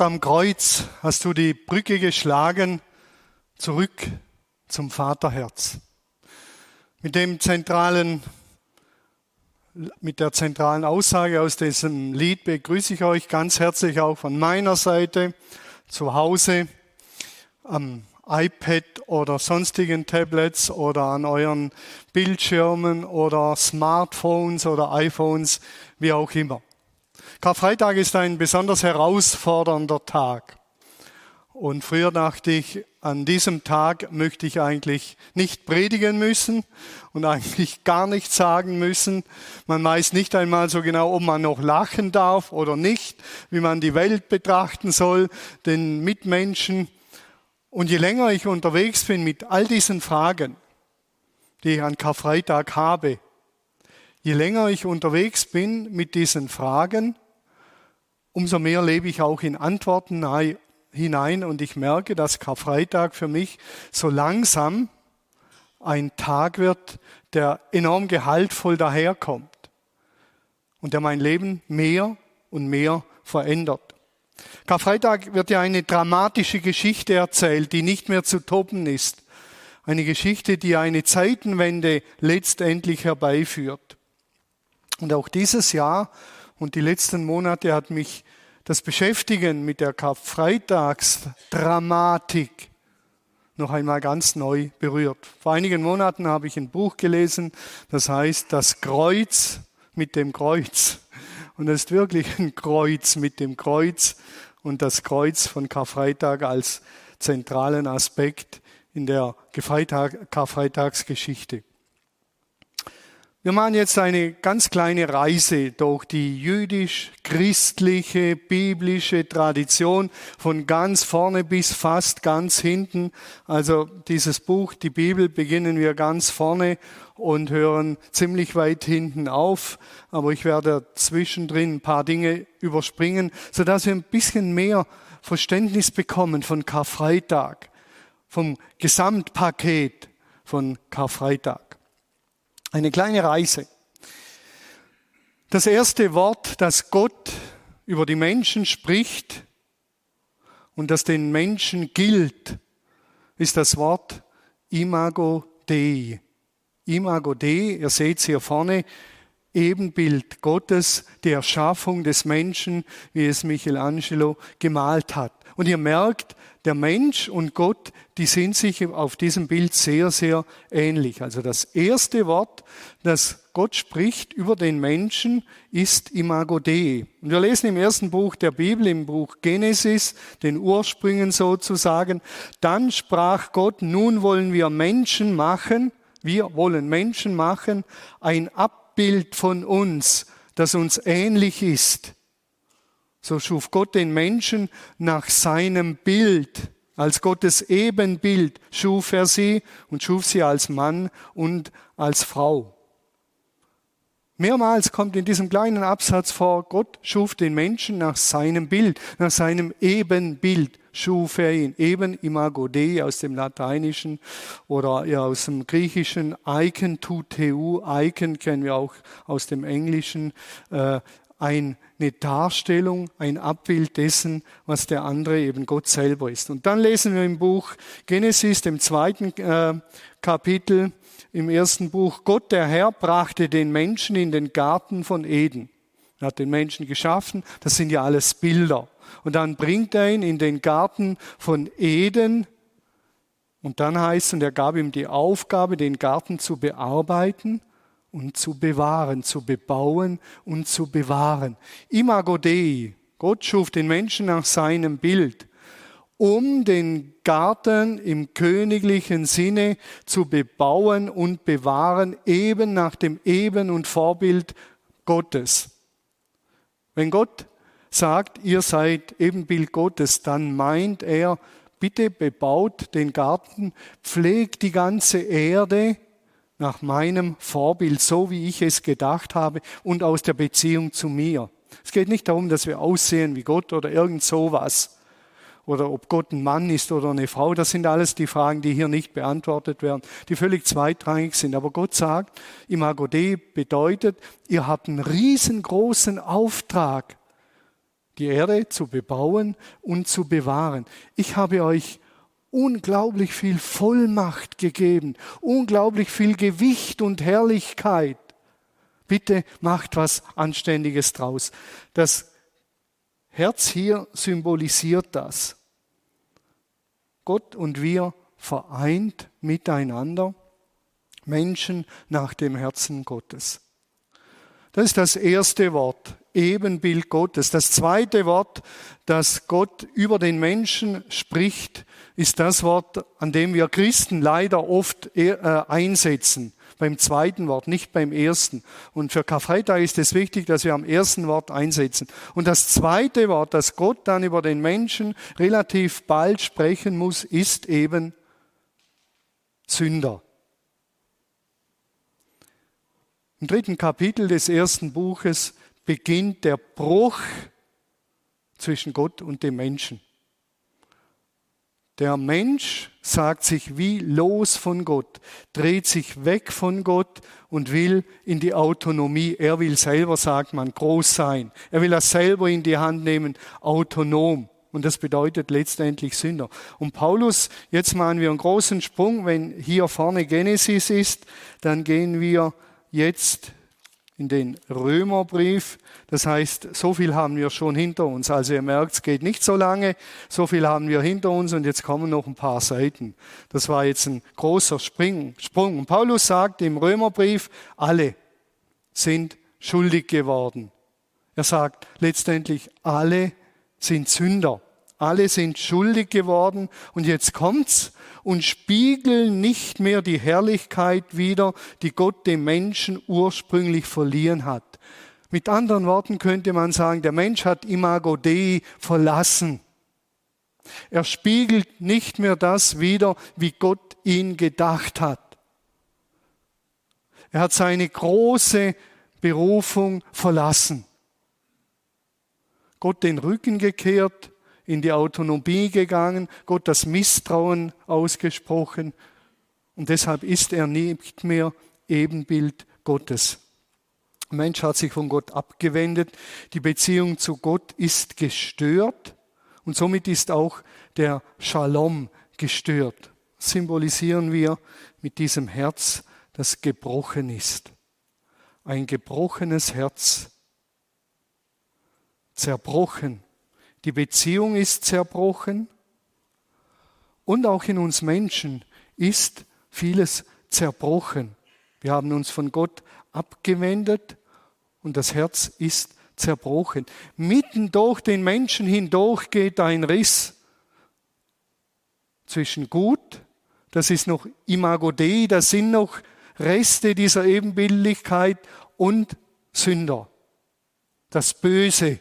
Dort am Kreuz hast du die Brücke geschlagen zurück zum Vaterherz. Mit dem zentralen, mit der zentralen Aussage aus diesem Lied begrüße ich euch ganz herzlich auch von meiner Seite zu Hause am iPad oder sonstigen Tablets oder an euren Bildschirmen oder Smartphones oder iPhones, wie auch immer. Karfreitag ist ein besonders herausfordernder Tag. Und früher dachte ich, an diesem Tag möchte ich eigentlich nicht predigen müssen und eigentlich gar nichts sagen müssen. Man weiß nicht einmal so genau, ob man noch lachen darf oder nicht, wie man die Welt betrachten soll, den Mitmenschen. Und je länger ich unterwegs bin mit all diesen Fragen, die ich an Karfreitag habe, je länger ich unterwegs bin mit diesen Fragen, umso mehr lebe ich auch in Antworten hinein und ich merke, dass Karfreitag für mich so langsam ein Tag wird, der enorm gehaltvoll daherkommt und der mein Leben mehr und mehr verändert. Karfreitag wird ja eine dramatische Geschichte erzählt, die nicht mehr zu toppen ist. Eine Geschichte, die eine Zeitenwende letztendlich herbeiführt. Und auch dieses Jahr und die letzten Monate hat mich das Beschäftigen mit der Karfreitagsdramatik noch einmal ganz neu berührt. Vor einigen Monaten habe ich ein Buch gelesen, das heißt Das Kreuz mit dem Kreuz. Und es ist wirklich ein Kreuz mit dem Kreuz und das Kreuz von Karfreitag als zentralen Aspekt in der Karfreitagsgeschichte. Wir machen jetzt eine ganz kleine Reise durch die jüdisch-christliche, biblische Tradition von ganz vorne bis fast ganz hinten. Also dieses Buch, die Bibel, beginnen wir ganz vorne und hören ziemlich weit hinten auf. Aber ich werde zwischendrin ein paar Dinge überspringen, sodass wir ein bisschen mehr Verständnis bekommen von Karfreitag, vom Gesamtpaket von Karfreitag. Eine kleine Reise. Das erste Wort, das Gott über die Menschen spricht und das den Menschen gilt, ist das Wort Imago Dei. Imago Dei, ihr seht es hier vorne, Ebenbild Gottes, die Erschaffung des Menschen, wie es Michelangelo gemalt hat. Und ihr merkt, der Mensch und Gott, die sind sich auf diesem Bild sehr, sehr ähnlich. Also das erste Wort, das Gott spricht über den Menschen, ist Imago Dei. Und wir lesen im ersten Buch der Bibel, im Buch Genesis, den Ursprüngen sozusagen, dann sprach Gott, nun wollen wir Menschen machen, wir wollen Menschen machen, ein Abbild von uns, das uns ähnlich ist so schuf Gott den Menschen nach seinem Bild. Als Gottes Ebenbild schuf er sie und schuf sie als Mann und als Frau. Mehrmals kommt in diesem kleinen Absatz vor, Gott schuf den Menschen nach seinem Bild, nach seinem Ebenbild schuf er ihn. Eben imago Dei aus dem Lateinischen oder ja, aus dem Griechischen, Icon tu teu, Icon kennen wir auch aus dem Englischen, äh, eine Darstellung, ein Abbild dessen, was der andere eben Gott selber ist. Und dann lesen wir im Buch Genesis, dem zweiten äh, Kapitel, im ersten Buch, Gott der Herr brachte den Menschen in den Garten von Eden. Er hat den Menschen geschaffen, das sind ja alles Bilder. Und dann bringt er ihn in den Garten von Eden. Und dann heißt, und er gab ihm die Aufgabe, den Garten zu bearbeiten und zu bewahren, zu bebauen und zu bewahren. Imago Dei, Gott schuf den Menschen nach seinem Bild, um den Garten im königlichen Sinne zu bebauen und bewahren, eben nach dem Eben- und Vorbild Gottes. Wenn Gott sagt, ihr seid Ebenbild Gottes, dann meint er, bitte bebaut den Garten, pflegt die ganze Erde, nach meinem Vorbild, so wie ich es gedacht habe und aus der Beziehung zu mir. Es geht nicht darum, dass wir aussehen wie Gott oder irgend sowas oder ob Gott ein Mann ist oder eine Frau. Das sind alles die Fragen, die hier nicht beantwortet werden, die völlig zweitrangig sind. Aber Gott sagt, Imago Dei bedeutet, ihr habt einen riesengroßen Auftrag, die Erde zu bebauen und zu bewahren. Ich habe euch unglaublich viel Vollmacht gegeben, unglaublich viel Gewicht und Herrlichkeit. Bitte macht was Anständiges draus. Das Herz hier symbolisiert das. Gott und wir vereint miteinander, Menschen nach dem Herzen Gottes. Das ist das erste Wort, Ebenbild Gottes. Das zweite Wort, das Gott über den Menschen spricht, ist das Wort, an dem wir Christen leider oft äh, einsetzen. Beim zweiten Wort, nicht beim ersten. Und für Karfreitag ist es wichtig, dass wir am ersten Wort einsetzen. Und das zweite Wort, das Gott dann über den Menschen relativ bald sprechen muss, ist eben Sünder. Im dritten Kapitel des ersten Buches beginnt der Bruch zwischen Gott und dem Menschen. Der Mensch sagt sich wie los von Gott, dreht sich weg von Gott und will in die Autonomie. Er will selber, sagt man, groß sein. Er will das selber in die Hand nehmen, autonom. Und das bedeutet letztendlich Sünder. Und Paulus, jetzt machen wir einen großen Sprung. Wenn hier vorne Genesis ist, dann gehen wir jetzt in den Römerbrief. Das heißt, so viel haben wir schon hinter uns. Also ihr merkt, es geht nicht so lange. So viel haben wir hinter uns und jetzt kommen noch ein paar Seiten. Das war jetzt ein großer Sprung. Und Paulus sagt im Römerbrief, alle sind schuldig geworden. Er sagt letztendlich, alle sind Sünder. Alle sind schuldig geworden und jetzt kommt's und spiegeln nicht mehr die Herrlichkeit wider, die Gott dem Menschen ursprünglich verliehen hat. Mit anderen Worten könnte man sagen, der Mensch hat Imago Dei verlassen. Er spiegelt nicht mehr das wider, wie Gott ihn gedacht hat. Er hat seine große Berufung verlassen. Gott den Rücken gekehrt, in die Autonomie gegangen, Gott das Misstrauen ausgesprochen und deshalb ist er nicht mehr Ebenbild Gottes. Der Mensch hat sich von Gott abgewendet, die Beziehung zu Gott ist gestört und somit ist auch der Shalom gestört. Symbolisieren wir mit diesem Herz, das gebrochen ist. Ein gebrochenes Herz, zerbrochen die Beziehung ist zerbrochen und auch in uns Menschen ist vieles zerbrochen. Wir haben uns von Gott abgewendet und das Herz ist zerbrochen. Mitten durch den Menschen hindurch geht ein Riss zwischen Gut, das ist noch Imago Dei, das sind noch Reste dieser Ebenbildlichkeit und Sünder, das Böse,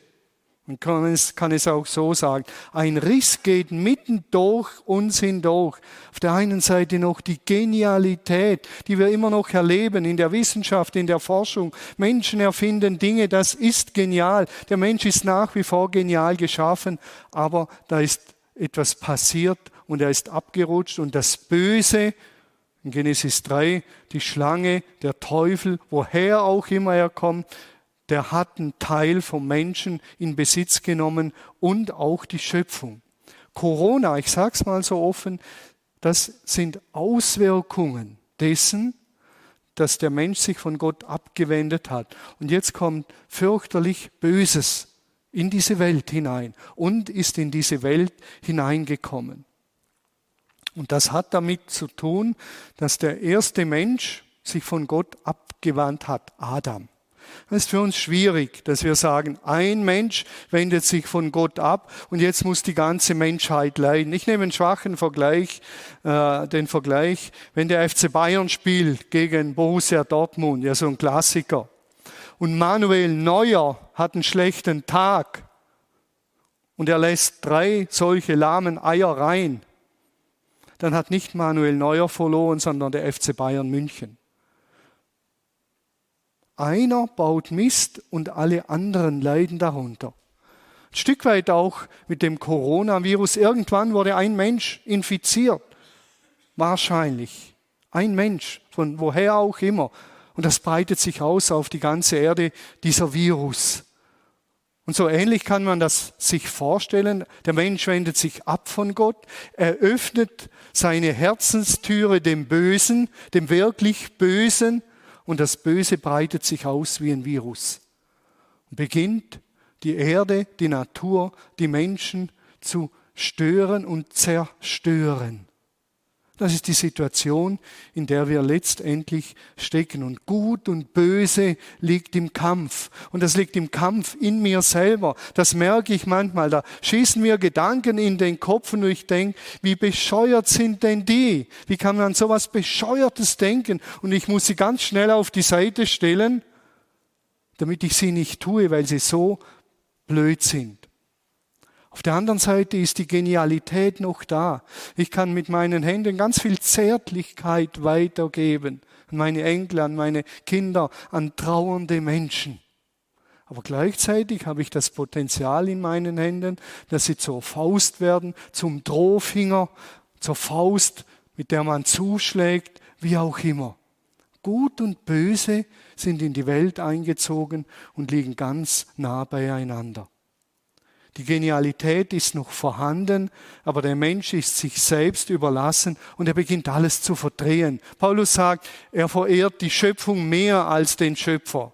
man kann es, kann es auch so sagen. Ein Riss geht mitten durch uns hindurch. Auf der einen Seite noch die Genialität, die wir immer noch erleben in der Wissenschaft, in der Forschung. Menschen erfinden Dinge, das ist genial. Der Mensch ist nach wie vor genial geschaffen, aber da ist etwas passiert und er ist abgerutscht und das Böse, in Genesis 3, die Schlange, der Teufel, woher auch immer er kommt, der hat einen Teil vom Menschen in Besitz genommen und auch die Schöpfung. Corona, ich sage es mal so offen, das sind Auswirkungen dessen, dass der Mensch sich von Gott abgewendet hat. Und jetzt kommt fürchterlich Böses in diese Welt hinein und ist in diese Welt hineingekommen. Und das hat damit zu tun, dass der erste Mensch sich von Gott abgewandt hat, Adam. Das ist für uns schwierig, dass wir sagen, ein Mensch wendet sich von Gott ab und jetzt muss die ganze Menschheit leiden. Ich nehme einen schwachen Vergleich, äh, den Vergleich, wenn der FC Bayern spielt gegen Borussia Dortmund, ja so ein Klassiker, und Manuel Neuer hat einen schlechten Tag und er lässt drei solche lahmen Eier rein, dann hat nicht Manuel Neuer verloren, sondern der FC Bayern München. Einer baut Mist und alle anderen leiden darunter. Ein Stück weit auch mit dem Coronavirus. Irgendwann wurde ein Mensch infiziert. Wahrscheinlich. Ein Mensch, von woher auch immer. Und das breitet sich aus auf die ganze Erde, dieser Virus. Und so ähnlich kann man das sich vorstellen. Der Mensch wendet sich ab von Gott, er öffnet seine Herzenstüre dem Bösen, dem wirklich Bösen, und das Böse breitet sich aus wie ein Virus und beginnt die Erde, die Natur, die Menschen zu stören und zerstören. Das ist die Situation, in der wir letztendlich stecken. Und Gut und Böse liegt im Kampf. Und das liegt im Kampf in mir selber. Das merke ich manchmal. Da schießen mir Gedanken in den Kopf und ich denke, wie bescheuert sind denn die? Wie kann man an sowas Bescheuertes denken? Und ich muss sie ganz schnell auf die Seite stellen, damit ich sie nicht tue, weil sie so blöd sind. Auf der anderen Seite ist die Genialität noch da. Ich kann mit meinen Händen ganz viel Zärtlichkeit weitergeben an meine Enkel, an meine Kinder, an trauernde Menschen. Aber gleichzeitig habe ich das Potenzial in meinen Händen, dass sie zur Faust werden, zum Drohfinger, zur Faust, mit der man zuschlägt, wie auch immer. Gut und Böse sind in die Welt eingezogen und liegen ganz nah beieinander. Die Genialität ist noch vorhanden, aber der Mensch ist sich selbst überlassen und er beginnt alles zu verdrehen. Paulus sagt, er verehrt die Schöpfung mehr als den Schöpfer.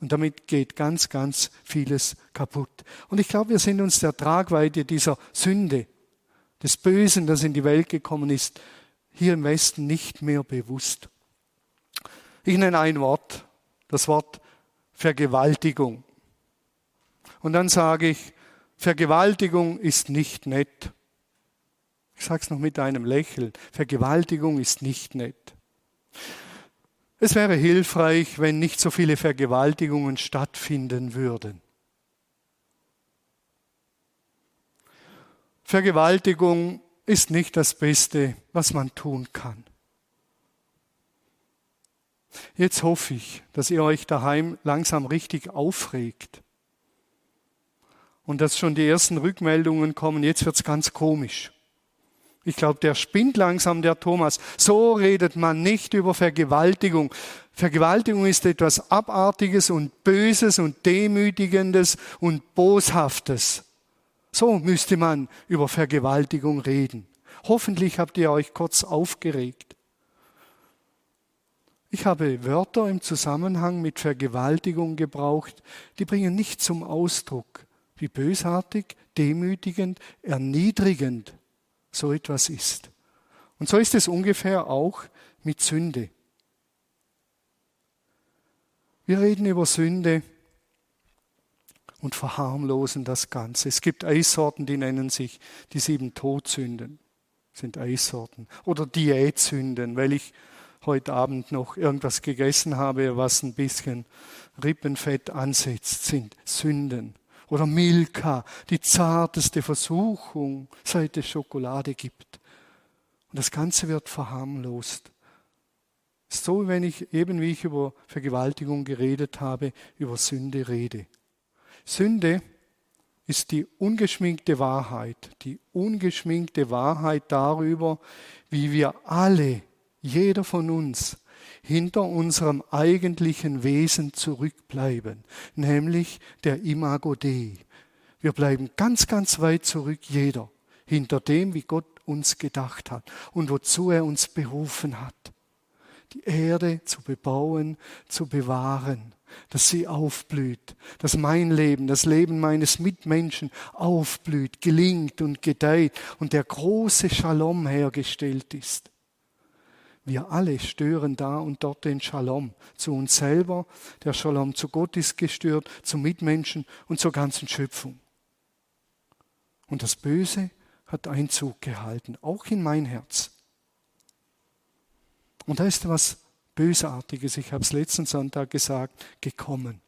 Und damit geht ganz, ganz vieles kaputt. Und ich glaube, wir sind uns der Tragweite dieser Sünde, des Bösen, das in die Welt gekommen ist, hier im Westen nicht mehr bewusst. Ich nenne ein Wort, das Wort Vergewaltigung. Und dann sage ich, Vergewaltigung ist nicht nett. Ich sage es noch mit einem Lächeln. Vergewaltigung ist nicht nett. Es wäre hilfreich, wenn nicht so viele Vergewaltigungen stattfinden würden. Vergewaltigung ist nicht das Beste, was man tun kann. Jetzt hoffe ich, dass ihr euch daheim langsam richtig aufregt und dass schon die ersten Rückmeldungen kommen, jetzt wird's ganz komisch. Ich glaube, der spinnt langsam, der Thomas. So redet man nicht über Vergewaltigung. Vergewaltigung ist etwas Abartiges und Böses und Demütigendes und Boshaftes. So müsste man über Vergewaltigung reden. Hoffentlich habt ihr euch kurz aufgeregt. Ich habe Wörter im Zusammenhang mit Vergewaltigung gebraucht, die bringen nicht zum Ausdruck, wie bösartig, demütigend, erniedrigend so etwas ist. Und so ist es ungefähr auch mit Sünde. Wir reden über Sünde und verharmlosen das Ganze. Es gibt Eissorten, die nennen sich die sieben Todsünden, sind Eissorten. Oder Diätsünden, weil ich heute Abend noch irgendwas gegessen habe, was ein bisschen Rippenfett ansetzt, sind Sünden. Oder Milka, die zarteste Versuchung, seit es Schokolade gibt. Und das Ganze wird verharmlost. So, wenn ich eben wie ich über Vergewaltigung geredet habe, über Sünde rede. Sünde ist die ungeschminkte Wahrheit, die ungeschminkte Wahrheit darüber, wie wir alle, jeder von uns, hinter unserem eigentlichen Wesen zurückbleiben, nämlich der Imago Dei. Wir bleiben ganz, ganz weit zurück, jeder, hinter dem, wie Gott uns gedacht hat und wozu er uns berufen hat. Die Erde zu bebauen, zu bewahren, dass sie aufblüht, dass mein Leben, das Leben meines Mitmenschen aufblüht, gelingt und gedeiht und der große Shalom hergestellt ist. Wir alle stören da und dort den Shalom zu uns selber. Der Shalom zu Gott ist gestört, zu Mitmenschen und zur ganzen Schöpfung. Und das Böse hat Einzug gehalten, auch in mein Herz. Und da ist was Bösartiges, ich habe es letzten Sonntag gesagt, gekommen.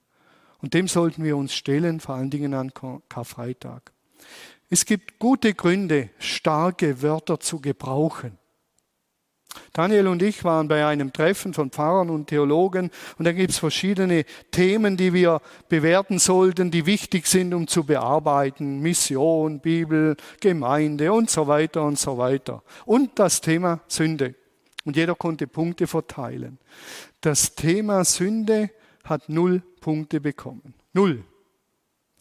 Und dem sollten wir uns stellen, vor allen Dingen an Karfreitag. Es gibt gute Gründe, starke Wörter zu gebrauchen. Daniel und ich waren bei einem Treffen von Pfarrern und Theologen und da gibt es verschiedene Themen, die wir bewerten sollten, die wichtig sind, um zu bearbeiten. Mission, Bibel, Gemeinde und so weiter und so weiter. Und das Thema Sünde. Und jeder konnte Punkte verteilen. Das Thema Sünde hat null Punkte bekommen. Null.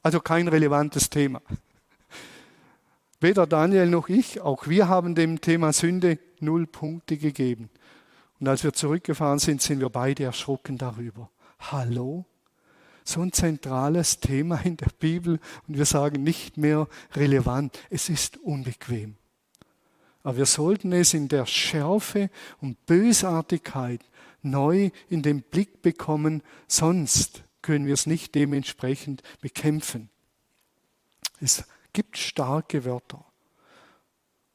Also kein relevantes Thema. Weder Daniel noch ich, auch wir haben dem Thema Sünde null Punkte gegeben. Und als wir zurückgefahren sind, sind wir beide erschrocken darüber. Hallo? So ein zentrales Thema in der Bibel und wir sagen nicht mehr relevant. Es ist unbequem. Aber wir sollten es in der Schärfe und Bösartigkeit neu in den Blick bekommen, sonst können wir es nicht dementsprechend bekämpfen. Es gibt starke Wörter.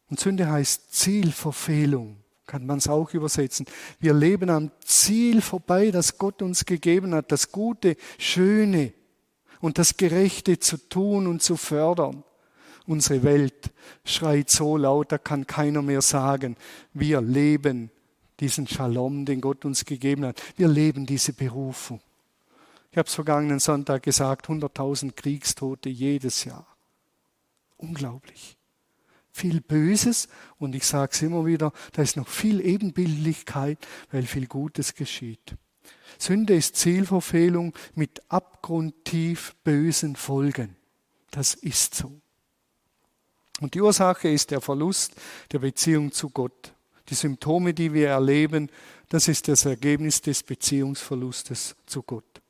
Und Sünde heißt Zielverfehlung, kann man es auch übersetzen. Wir leben am Ziel vorbei, das Gott uns gegeben hat, das Gute, Schöne und das Gerechte zu tun und zu fördern. Unsere Welt schreit so laut, da kann keiner mehr sagen, wir leben diesen Shalom, den Gott uns gegeben hat. Wir leben diese Berufung. Ich habe es vergangenen Sonntag gesagt, 100.000 Kriegstote jedes Jahr. Unglaublich. Viel Böses und ich sage es immer wieder, da ist noch viel Ebenbildlichkeit, weil viel Gutes geschieht. Sünde ist Zielverfehlung mit abgrundtief bösen Folgen. Das ist so. Und die Ursache ist der Verlust der Beziehung zu Gott. Die Symptome, die wir erleben, das ist das Ergebnis des Beziehungsverlustes zu Gott.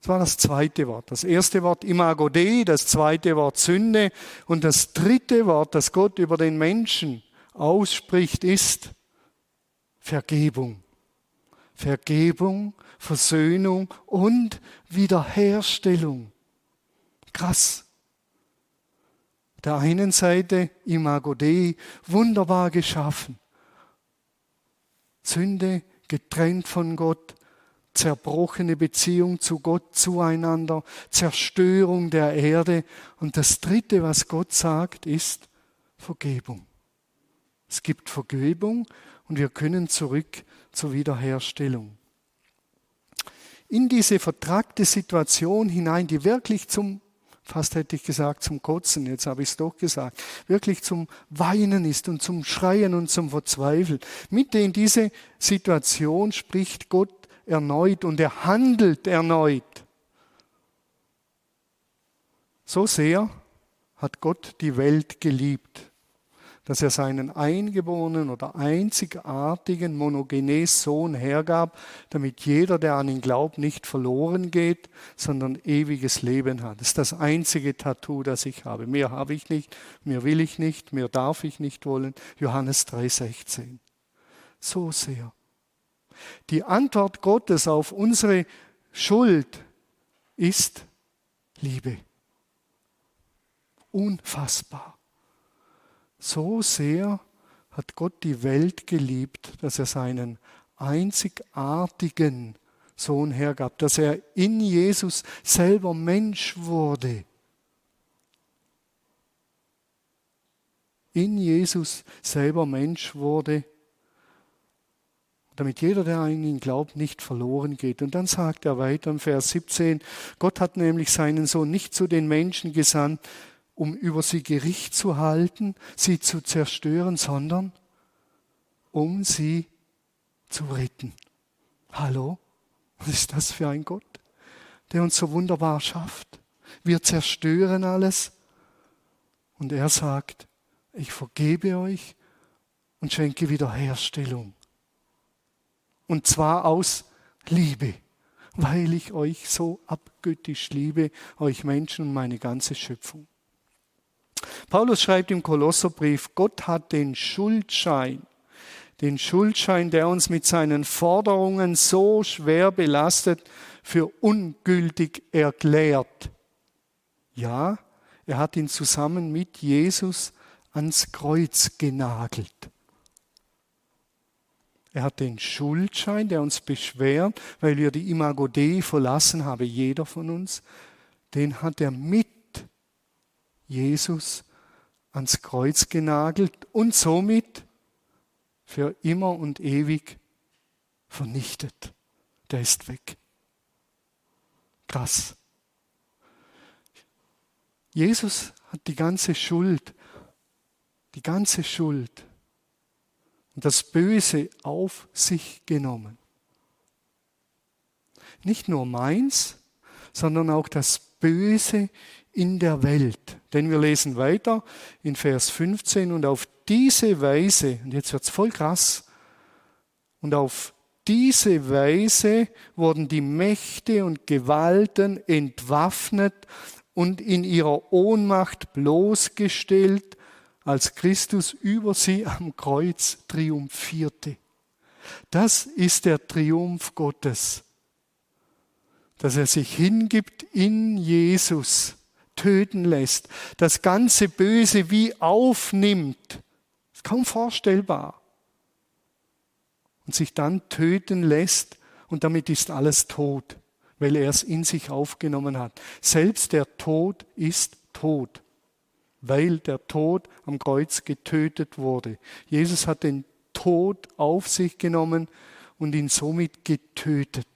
Das war das zweite Wort. Das erste Wort Imago Dei, das zweite Wort Sünde und das dritte Wort, das Gott über den Menschen ausspricht, ist Vergebung. Vergebung, Versöhnung und Wiederherstellung. Krass. Der einen Seite Imago Dei, wunderbar geschaffen. Sünde getrennt von Gott, zerbrochene Beziehung zu Gott, zueinander, Zerstörung der Erde. Und das Dritte, was Gott sagt, ist Vergebung. Es gibt Vergebung und wir können zurück zur Wiederherstellung. In diese vertragte Situation hinein, die wirklich zum, fast hätte ich gesagt, zum Kotzen, jetzt habe ich es doch gesagt, wirklich zum Weinen ist und zum Schreien und zum Verzweifeln. Mitte in diese Situation spricht Gott erneut und er handelt erneut. So sehr hat Gott die Welt geliebt, dass er seinen eingeborenen oder einzigartigen monogenes Sohn hergab, damit jeder, der an ihn glaubt, nicht verloren geht, sondern ewiges Leben hat. Das ist das einzige Tattoo, das ich habe. Mehr habe ich nicht, mehr will ich nicht, mehr darf ich nicht wollen. Johannes 3,16. So sehr. Die Antwort Gottes auf unsere Schuld ist Liebe. Unfassbar. So sehr hat Gott die Welt geliebt, dass er seinen einzigartigen Sohn hergab, dass er in Jesus selber Mensch wurde. In Jesus selber Mensch wurde damit jeder, der an ihn glaubt, nicht verloren geht. Und dann sagt er weiter im Vers 17, Gott hat nämlich seinen Sohn nicht zu den Menschen gesandt, um über sie Gericht zu halten, sie zu zerstören, sondern um sie zu retten. Hallo? Was ist das für ein Gott, der uns so wunderbar schafft? Wir zerstören alles und er sagt, ich vergebe euch und schenke Wiederherstellung. Und zwar aus Liebe, weil ich euch so abgöttisch liebe, euch Menschen und meine ganze Schöpfung. Paulus schreibt im Kolosserbrief, Gott hat den Schuldschein, den Schuldschein, der uns mit seinen Forderungen so schwer belastet, für ungültig erklärt. Ja, er hat ihn zusammen mit Jesus ans Kreuz genagelt. Er hat den Schuldschein, der uns beschwert, weil wir die Imago Dei verlassen haben, jeder von uns, den hat er mit Jesus ans Kreuz genagelt und somit für immer und ewig vernichtet. Der ist weg. Krass. Jesus hat die ganze Schuld, die ganze Schuld und das Böse auf sich genommen. Nicht nur meins, sondern auch das Böse in der Welt. Denn wir lesen weiter in Vers 15 und auf diese Weise, und jetzt wird's voll krass, und auf diese Weise wurden die Mächte und Gewalten entwaffnet und in ihrer Ohnmacht bloßgestellt, als Christus über sie am Kreuz triumphierte. Das ist der Triumph Gottes, dass er sich hingibt in Jesus, töten lässt, das ganze Böse wie aufnimmt. Ist kaum vorstellbar und sich dann töten lässt und damit ist alles tot, weil er es in sich aufgenommen hat. Selbst der Tod ist tot, weil der Tod am Kreuz getötet wurde. Jesus hat den Tod auf sich genommen und ihn somit getötet.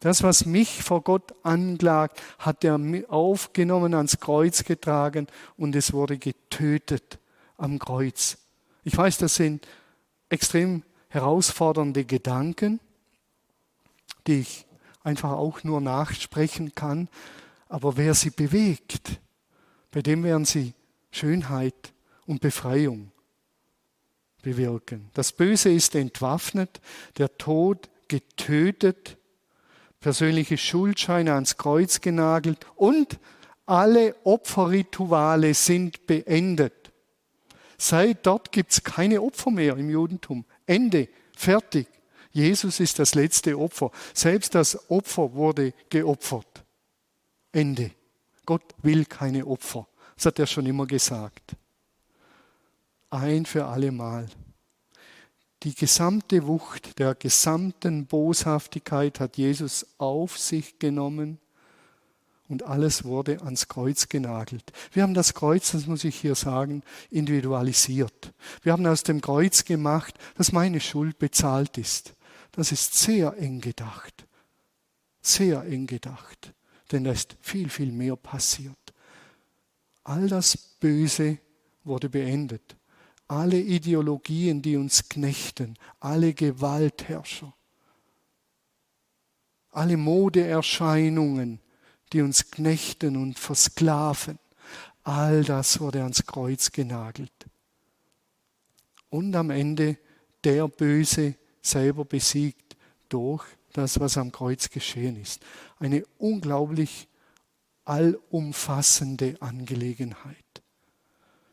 Das, was mich vor Gott anklagt, hat er aufgenommen, ans Kreuz getragen und es wurde getötet am Kreuz. Ich weiß, das sind extrem herausfordernde Gedanken, die ich einfach auch nur nachsprechen kann. Aber wer sie bewegt, bei dem werden sie Schönheit und Befreiung bewirken. Das Böse ist entwaffnet, der Tod getötet, persönliche Schuldscheine ans Kreuz genagelt und alle Opferrituale sind beendet. Seit dort gibt es keine Opfer mehr im Judentum. Ende, fertig. Jesus ist das letzte Opfer. Selbst das Opfer wurde geopfert. Ende. Gott will keine Opfer. Das hat er schon immer gesagt. Ein für alle Mal. Die gesamte Wucht der gesamten Boshaftigkeit hat Jesus auf sich genommen und alles wurde ans Kreuz genagelt. Wir haben das Kreuz, das muss ich hier sagen, individualisiert. Wir haben aus dem Kreuz gemacht, dass meine Schuld bezahlt ist. Das ist sehr eng gedacht. Sehr eng gedacht. Denn da ist viel, viel mehr passiert. All das Böse wurde beendet. Alle Ideologien, die uns knechten, alle Gewaltherrscher, alle Modeerscheinungen, die uns knechten und versklaven. All das wurde ans Kreuz genagelt. Und am Ende der Böse selber besiegt durch das, was am Kreuz geschehen ist. Eine unglaublich allumfassende Angelegenheit.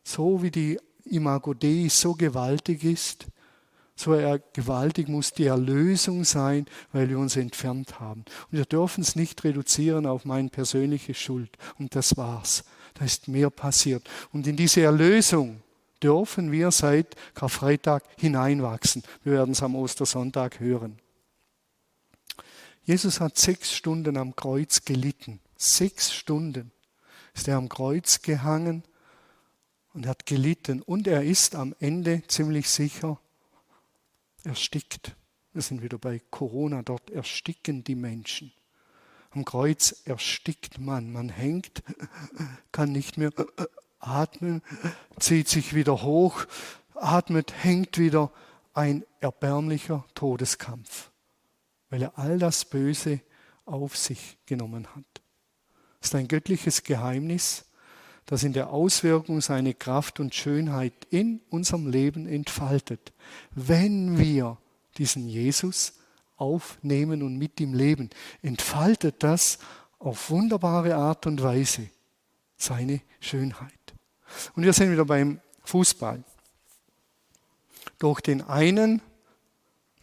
So wie die Imago Dei so gewaltig ist, so gewaltig muss die Erlösung sein, weil wir uns entfernt haben. Und wir dürfen es nicht reduzieren auf meine persönliche Schuld. Und das war's. Da ist mehr passiert. Und in diese Erlösung dürfen wir seit Karfreitag hineinwachsen. Wir werden es am Ostersonntag hören. Jesus hat sechs Stunden am Kreuz gelitten. Sechs Stunden ist er am Kreuz gehangen und hat gelitten. Und er ist am Ende ziemlich sicher erstickt. Wir sind wieder bei Corona, dort ersticken die Menschen. Am Kreuz erstickt man, man hängt, kann nicht mehr atmen, zieht sich wieder hoch, atmet, hängt wieder. Ein erbärmlicher Todeskampf, weil er all das Böse auf sich genommen hat. Das ist ein göttliches Geheimnis, das in der Auswirkung seine Kraft und Schönheit in unserem Leben entfaltet, wenn wir diesen Jesus aufnehmen und mit ihm leben, entfaltet das auf wunderbare Art und Weise seine Schönheit. Und wir sind wieder beim Fußball. Durch den einen,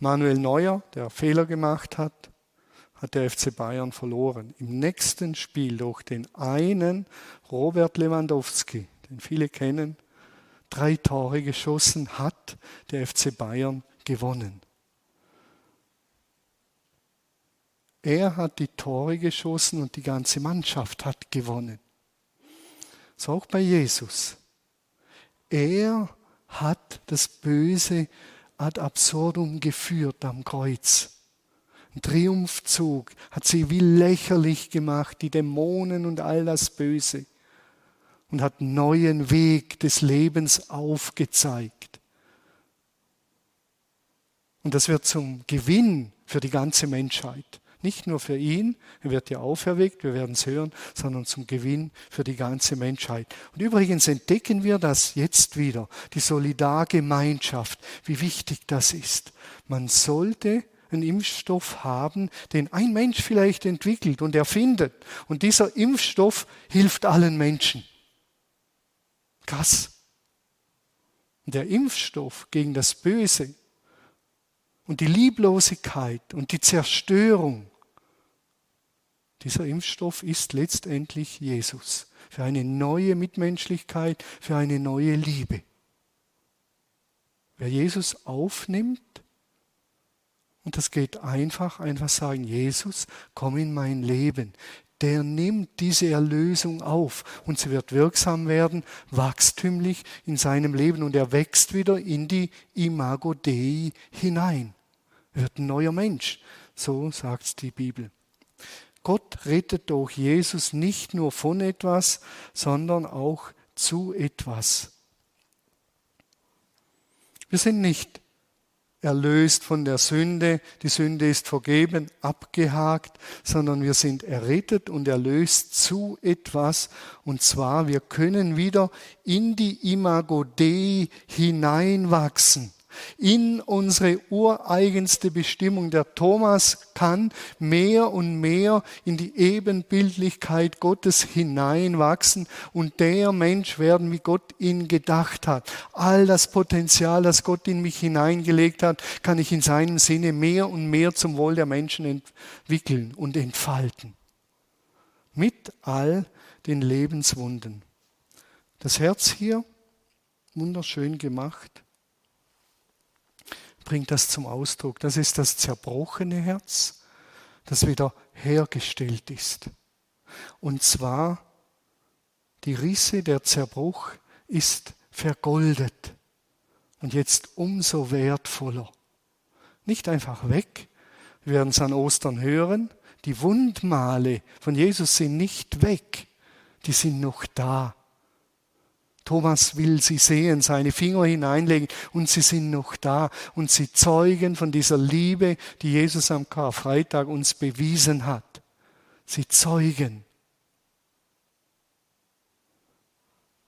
Manuel Neuer, der Fehler gemacht hat, hat der FC Bayern verloren. Im nächsten Spiel durch den einen Robert Lewandowski, den viele kennen, drei Tore geschossen, hat der FC Bayern gewonnen. Er hat die Tore geschossen und die ganze Mannschaft hat gewonnen. So auch bei Jesus. Er hat das Böse ad absurdum geführt am Kreuz. Ein Triumphzug hat sie wie lächerlich gemacht, die Dämonen und all das Böse. Und hat einen neuen Weg des Lebens aufgezeigt. Und das wird zum Gewinn für die ganze Menschheit. Nicht nur für ihn, er wird ja auferweckt, wir werden es hören, sondern zum Gewinn für die ganze Menschheit. Und übrigens entdecken wir das jetzt wieder, die Solidargemeinschaft, wie wichtig das ist. Man sollte einen Impfstoff haben, den ein Mensch vielleicht entwickelt und erfindet. Und dieser Impfstoff hilft allen Menschen. Krass. Der Impfstoff gegen das Böse und die Lieblosigkeit und die Zerstörung dieser Impfstoff ist letztendlich Jesus für eine neue Mitmenschlichkeit, für eine neue Liebe. Wer Jesus aufnimmt, und das geht einfach, einfach sagen, Jesus, komm in mein Leben. Der nimmt diese Erlösung auf und sie wird wirksam werden, wachstümlich in seinem Leben und er wächst wieder in die Imago Dei hinein. Er wird ein neuer Mensch. So sagt die Bibel. Gott rettet durch Jesus nicht nur von etwas, sondern auch zu etwas. Wir sind nicht erlöst von der Sünde, die Sünde ist vergeben, abgehakt, sondern wir sind errettet und erlöst zu etwas. Und zwar, wir können wieder in die Imago Dei hineinwachsen in unsere ureigenste Bestimmung. Der Thomas kann mehr und mehr in die Ebenbildlichkeit Gottes hineinwachsen und der Mensch werden, wie Gott ihn gedacht hat. All das Potenzial, das Gott in mich hineingelegt hat, kann ich in seinem Sinne mehr und mehr zum Wohl der Menschen entwickeln und entfalten. Mit all den Lebenswunden. Das Herz hier, wunderschön gemacht bringt das zum Ausdruck. Das ist das zerbrochene Herz, das wieder hergestellt ist. Und zwar die Risse, der Zerbruch ist vergoldet und jetzt umso wertvoller. Nicht einfach weg, wir werden es an Ostern hören, die Wundmale von Jesus sind nicht weg, die sind noch da. Thomas will sie sehen, seine Finger hineinlegen und sie sind noch da und sie zeugen von dieser Liebe, die Jesus am Karfreitag uns bewiesen hat. Sie zeugen.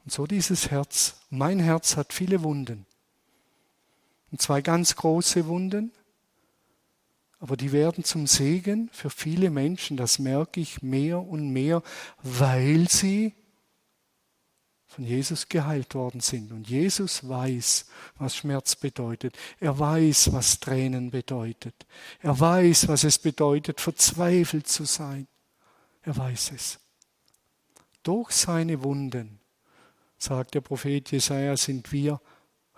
Und so dieses Herz. Mein Herz hat viele Wunden. Und zwei ganz große Wunden. Aber die werden zum Segen für viele Menschen. Das merke ich mehr und mehr, weil sie von Jesus geheilt worden sind. Und Jesus weiß, was Schmerz bedeutet. Er weiß, was Tränen bedeutet. Er weiß, was es bedeutet, verzweifelt zu sein. Er weiß es. Durch seine Wunden, sagt der Prophet Jesaja, sind wir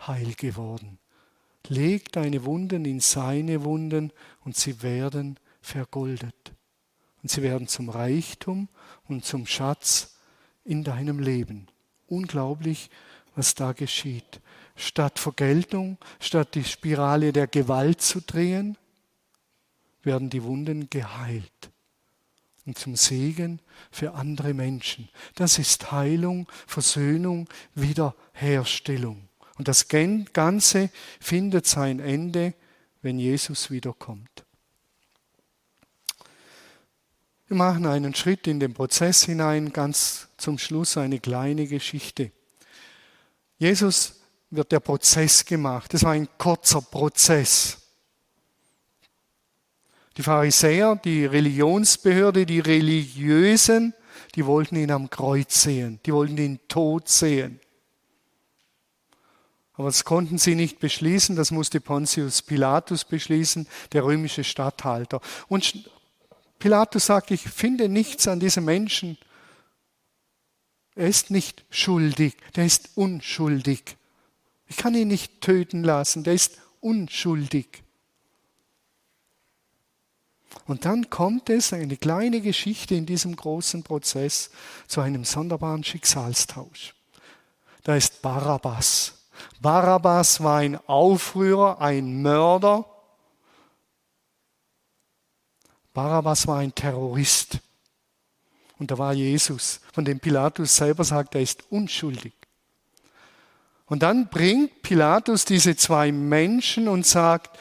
heil geworden. Leg deine Wunden in seine Wunden und sie werden vergoldet. Und sie werden zum Reichtum und zum Schatz in deinem Leben unglaublich, was da geschieht. Statt Vergeltung, statt die Spirale der Gewalt zu drehen, werden die Wunden geheilt und zum Segen für andere Menschen. Das ist Heilung, Versöhnung, Wiederherstellung. Und das Ganze findet sein Ende, wenn Jesus wiederkommt. Wir machen einen Schritt in den Prozess hinein, ganz zum Schluss eine kleine Geschichte. Jesus wird der Prozess gemacht. Das war ein kurzer Prozess. Die Pharisäer, die Religionsbehörde, die Religiösen, die wollten ihn am Kreuz sehen, die wollten ihn tot sehen. Aber das konnten sie nicht beschließen, das musste Pontius Pilatus beschließen, der römische Statthalter. Und Pilatus sagt, ich finde nichts an diesem Menschen. Er ist nicht schuldig, der ist unschuldig. Ich kann ihn nicht töten lassen, der ist unschuldig. Und dann kommt es, eine kleine Geschichte in diesem großen Prozess, zu einem sonderbaren Schicksalstausch. Da ist Barabbas. Barabbas war ein Aufrührer, ein Mörder, Barabbas war ein Terrorist. Und da war Jesus, von dem Pilatus selber sagt, er ist unschuldig. Und dann bringt Pilatus diese zwei Menschen und sagt,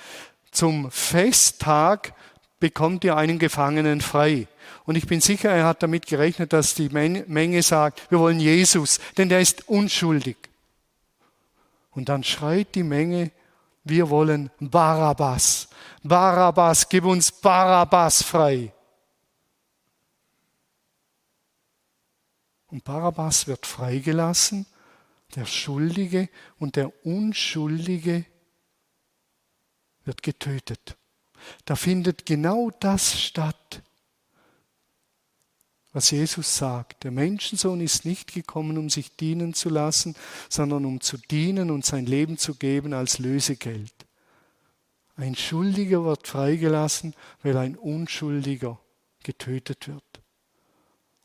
zum Festtag bekommt ihr einen Gefangenen frei. Und ich bin sicher, er hat damit gerechnet, dass die Menge sagt, wir wollen Jesus, denn der ist unschuldig. Und dann schreit die Menge, wir wollen Barabbas. Barabbas, gib uns Barabbas frei. Und Barabbas wird freigelassen, der Schuldige und der Unschuldige wird getötet. Da findet genau das statt, was Jesus sagt. Der Menschensohn ist nicht gekommen, um sich dienen zu lassen, sondern um zu dienen und sein Leben zu geben als Lösegeld. Ein Schuldiger wird freigelassen, weil ein Unschuldiger getötet wird.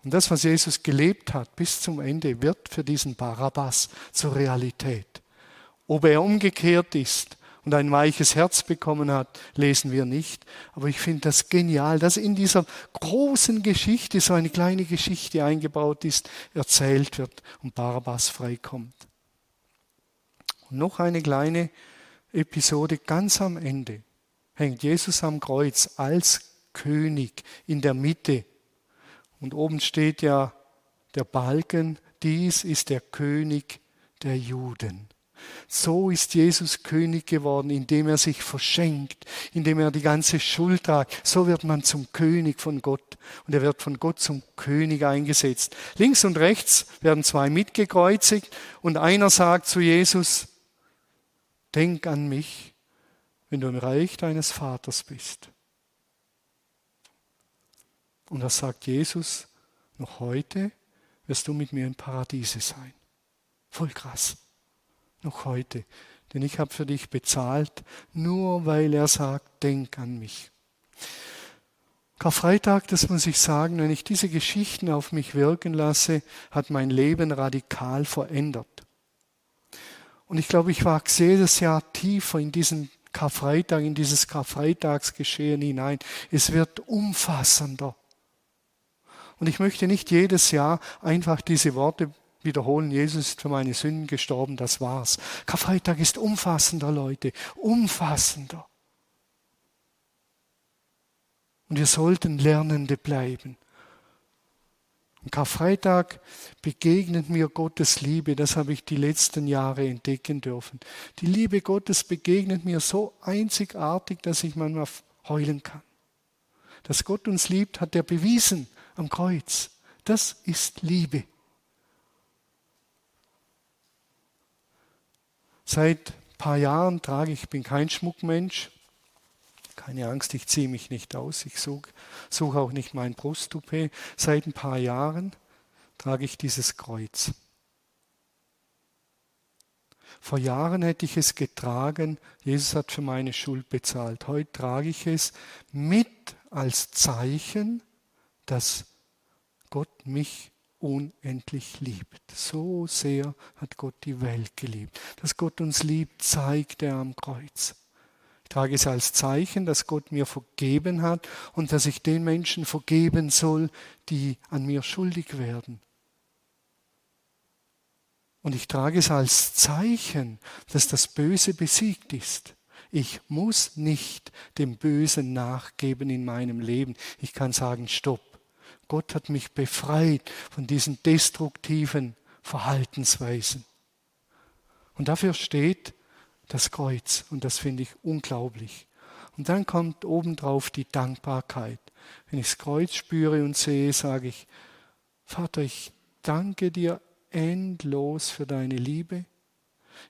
Und das, was Jesus gelebt hat bis zum Ende, wird für diesen Barabbas zur Realität. Ob er umgekehrt ist und ein weiches Herz bekommen hat, lesen wir nicht. Aber ich finde das genial, dass in dieser großen Geschichte so eine kleine Geschichte eingebaut ist, erzählt wird und Barabbas freikommt. Und noch eine kleine Episode ganz am Ende hängt Jesus am Kreuz als König in der Mitte und oben steht ja der Balken, dies ist der König der Juden. So ist Jesus König geworden, indem er sich verschenkt, indem er die ganze Schuld tragt. So wird man zum König von Gott und er wird von Gott zum König eingesetzt. Links und rechts werden zwei mitgekreuzigt und einer sagt zu Jesus, denk an mich, wenn du im Reich deines Vaters bist. Und da sagt Jesus, noch heute wirst du mit mir im Paradiese sein. Voll krass. Noch heute. Denn ich habe für dich bezahlt, nur weil er sagt, denk an mich. Karfreitag, das muss ich sagen, wenn ich diese Geschichten auf mich wirken lasse, hat mein Leben radikal verändert. Und ich glaube, ich wachse jedes Jahr tiefer in diesen Karfreitag, in dieses Karfreitagsgeschehen hinein. Es wird umfassender. Und ich möchte nicht jedes Jahr einfach diese Worte wiederholen, Jesus ist für meine Sünden gestorben, das war's. Karfreitag ist umfassender, Leute, umfassender. Und wir sollten Lernende bleiben. Und Karfreitag begegnet mir Gottes Liebe, das habe ich die letzten Jahre entdecken dürfen. Die Liebe Gottes begegnet mir so einzigartig, dass ich manchmal heulen kann. Dass Gott uns liebt, hat er bewiesen am Kreuz. Das ist Liebe. Seit ein paar Jahren trage ich, ich bin kein Schmuckmensch. Keine Angst, ich ziehe mich nicht aus. Ich suche such auch nicht mein Brusttoupet. Seit ein paar Jahren trage ich dieses Kreuz. Vor Jahren hätte ich es getragen. Jesus hat für meine Schuld bezahlt. Heute trage ich es mit als Zeichen dass Gott mich unendlich liebt. So sehr hat Gott die Welt geliebt. Dass Gott uns liebt, zeigt er am Kreuz. Ich trage es als Zeichen, dass Gott mir vergeben hat und dass ich den Menschen vergeben soll, die an mir schuldig werden. Und ich trage es als Zeichen, dass das Böse besiegt ist. Ich muss nicht dem Bösen nachgeben in meinem Leben. Ich kann sagen, stopp. Gott hat mich befreit von diesen destruktiven Verhaltensweisen. Und dafür steht das Kreuz. Und das finde ich unglaublich. Und dann kommt obendrauf die Dankbarkeit. Wenn ich das Kreuz spüre und sehe, sage ich, Vater, ich danke dir endlos für deine Liebe.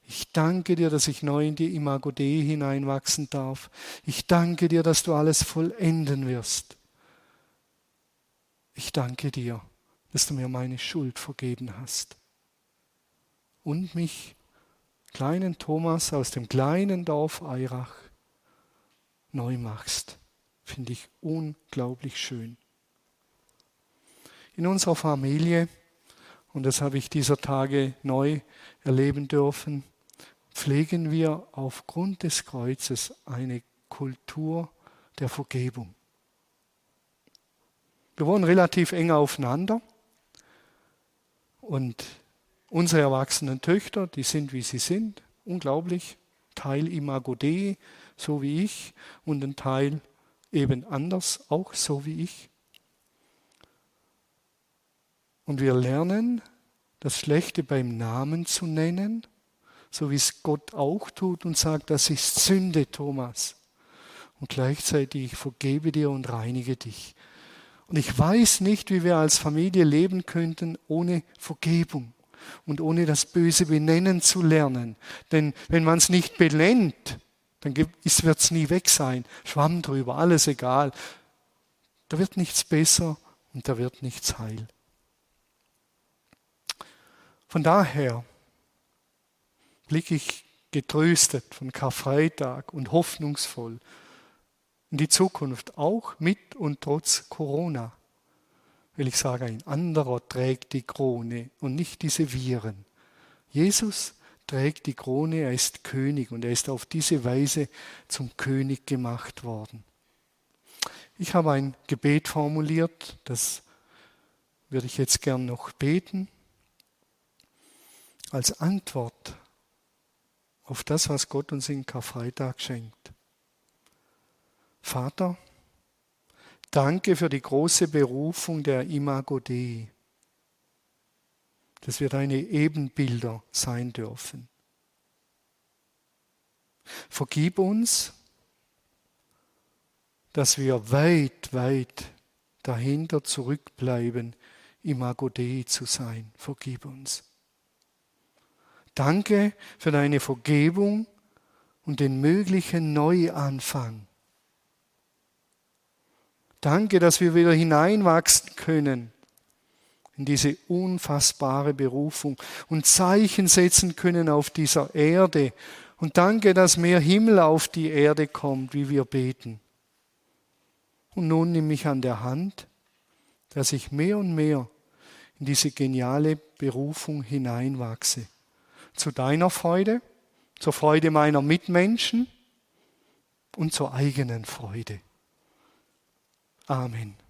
Ich danke dir, dass ich neu in die Imago Dei hineinwachsen darf. Ich danke dir, dass du alles vollenden wirst. Ich danke dir, dass du mir meine Schuld vergeben hast und mich, kleinen Thomas aus dem kleinen Dorf Eirach, neu machst. Finde ich unglaublich schön. In unserer Familie und das habe ich dieser Tage neu erleben dürfen, pflegen wir aufgrund des Kreuzes eine Kultur der Vergebung. Wir wohnen relativ eng aufeinander und unsere erwachsenen Töchter, die sind wie sie sind, unglaublich, Teil Imago Dei, so wie ich, und ein Teil eben anders, auch so wie ich. Und wir lernen, das Schlechte beim Namen zu nennen, so wie es Gott auch tut und sagt, das ist Sünde, Thomas. Und gleichzeitig, ich vergebe dir und reinige dich. Und ich weiß nicht, wie wir als Familie leben könnten ohne Vergebung und ohne das Böse benennen zu lernen. Denn wenn man es nicht benennt, dann wird es nie weg sein. Schwamm drüber, alles egal. Da wird nichts besser und da wird nichts heil. Von daher blicke ich getröstet von Karfreitag und hoffnungsvoll in die Zukunft, auch mit und trotz Corona. Will ich sagen, ein anderer trägt die Krone und nicht diese Viren. Jesus trägt die Krone, er ist König und er ist auf diese Weise zum König gemacht worden. Ich habe ein Gebet formuliert, das würde ich jetzt gern noch beten, als Antwort auf das, was Gott uns in Karfreitag schenkt. Vater, danke für die große Berufung der Imago Dei dass wir deine Ebenbilder sein dürfen. Vergib uns, dass wir weit, weit dahinter zurückbleiben, Imago Dei zu sein. Vergib uns. Danke für deine Vergebung und den möglichen Neuanfang. Danke, dass wir wieder hineinwachsen können in diese unfassbare Berufung und Zeichen setzen können auf dieser Erde. Und danke, dass mehr Himmel auf die Erde kommt, wie wir beten. Und nun nimm mich an der Hand, dass ich mehr und mehr in diese geniale Berufung hineinwachse. Zu deiner Freude, zur Freude meiner Mitmenschen und zur eigenen Freude. Amen.